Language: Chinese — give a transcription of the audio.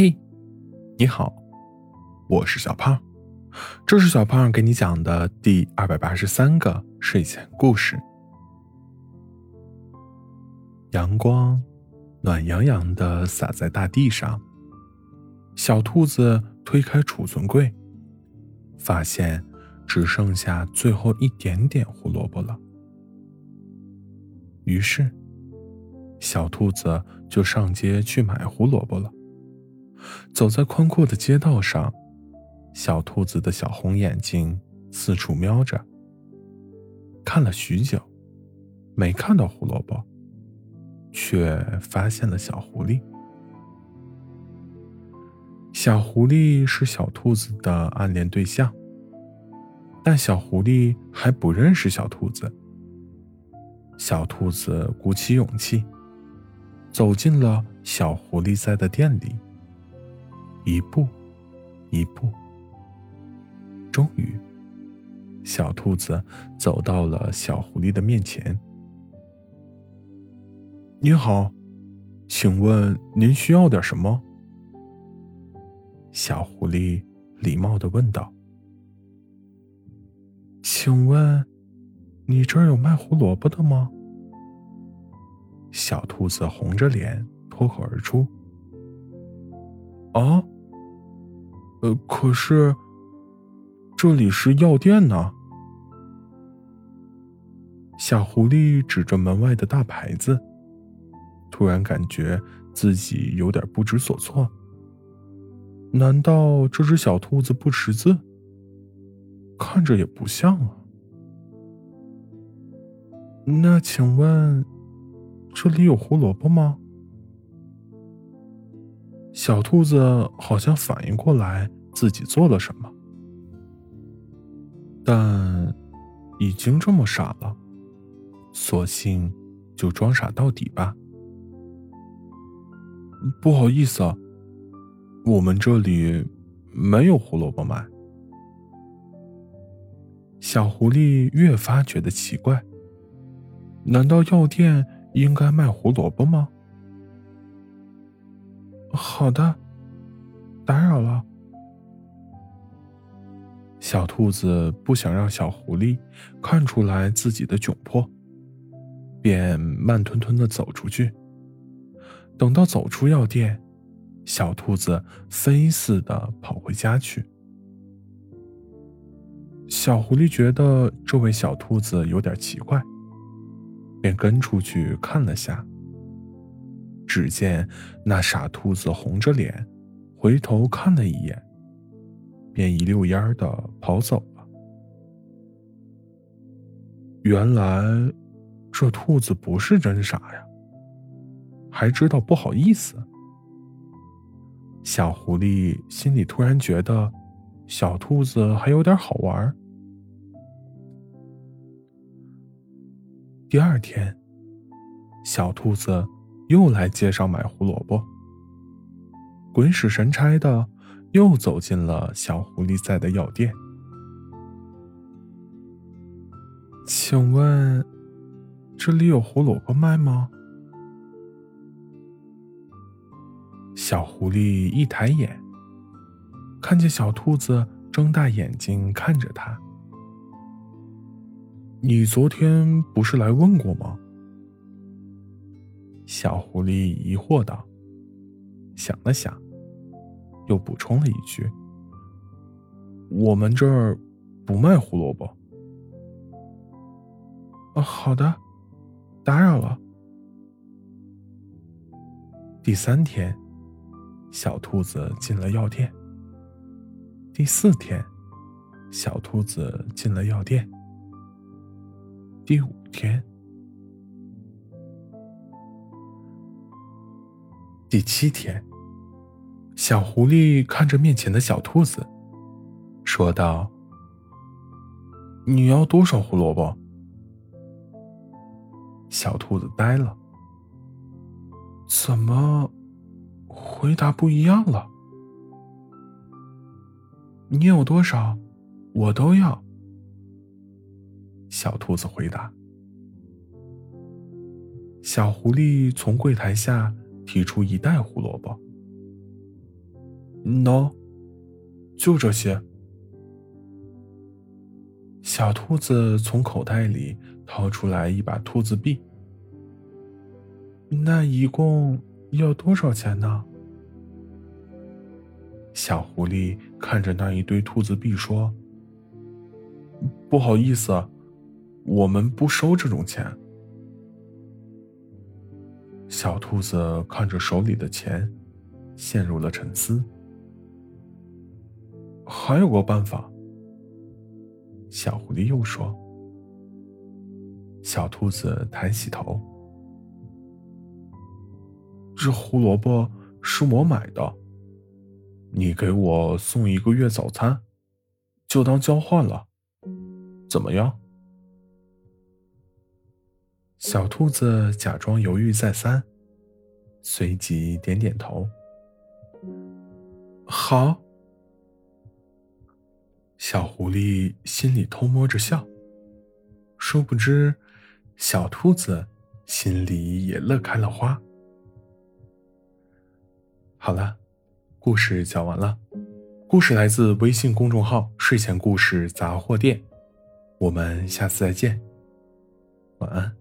嘿，你好，我是小胖，这是小胖给你讲的第二百八十三个睡前故事。阳光暖洋洋的洒在大地上，小兔子推开储存柜，发现只剩下最后一点点胡萝卜了。于是，小兔子就上街去买胡萝卜了。走在宽阔的街道上，小兔子的小红眼睛四处瞄着，看了许久，没看到胡萝卜，却发现了小狐狸。小狐狸是小兔子的暗恋对象，但小狐狸还不认识小兔子。小兔子鼓起勇气，走进了小狐狸在的店里。一步，一步，终于，小兔子走到了小狐狸的面前。你好，请问您需要点什么？小狐狸礼貌的问道。请问，你这儿有卖胡萝卜的吗？小兔子红着脸脱口而出。啊。呃，可是这里是药店呢。小狐狸指着门外的大牌子，突然感觉自己有点不知所措。难道这只小兔子不识字？看着也不像啊。那请问，这里有胡萝卜吗？小兔子好像反应过来自己做了什么，但已经这么傻了，索性就装傻到底吧。不好意思啊，我们这里没有胡萝卜卖。小狐狸越发觉得奇怪，难道药店应该卖胡萝卜吗？好的，打扰了。小兔子不想让小狐狸看出来自己的窘迫，便慢吞吞的走出去。等到走出药店，小兔子飞似的跑回家去。小狐狸觉得这位小兔子有点奇怪，便跟出去看了下。只见那傻兔子红着脸，回头看了一眼，便一溜烟的跑走了。原来这兔子不是真傻呀，还知道不好意思。小狐狸心里突然觉得，小兔子还有点好玩。第二天，小兔子。又来街上买胡萝卜，鬼使神差的又走进了小狐狸在的药店。请问，这里有胡萝卜卖吗？小狐狸一抬眼，看见小兔子睁大眼睛看着他。你昨天不是来问过吗？小狐狸疑惑道：“想了想，又补充了一句：‘我们这儿不卖胡萝卜。’哦，好的，打扰了。”第三天，小兔子进了药店。第四天，小兔子进了药店。第五天。第七天，小狐狸看着面前的小兔子，说道：“你要多少胡萝卜？”小兔子呆了，怎么回答不一样了？你有多少，我都要。小兔子回答。小狐狸从柜台下。提出一袋胡萝卜，喏，就这些。小兔子从口袋里掏出来一把兔子币。那一共要多少钱呢？小狐狸看着那一堆兔子币说：“不好意思，我们不收这种钱。”小兔子看着手里的钱，陷入了沉思。还有个办法，小狐狸又说。小兔子抬起头。这胡萝卜是我买的，你给我送一个月早餐，就当交换了，怎么样？小兔子假装犹豫再三，随即点点头。好。小狐狸心里偷摸着笑，殊不知，小兔子心里也乐开了花。好了，故事讲完了。故事来自微信公众号“睡前故事杂货店”，我们下次再见，晚安。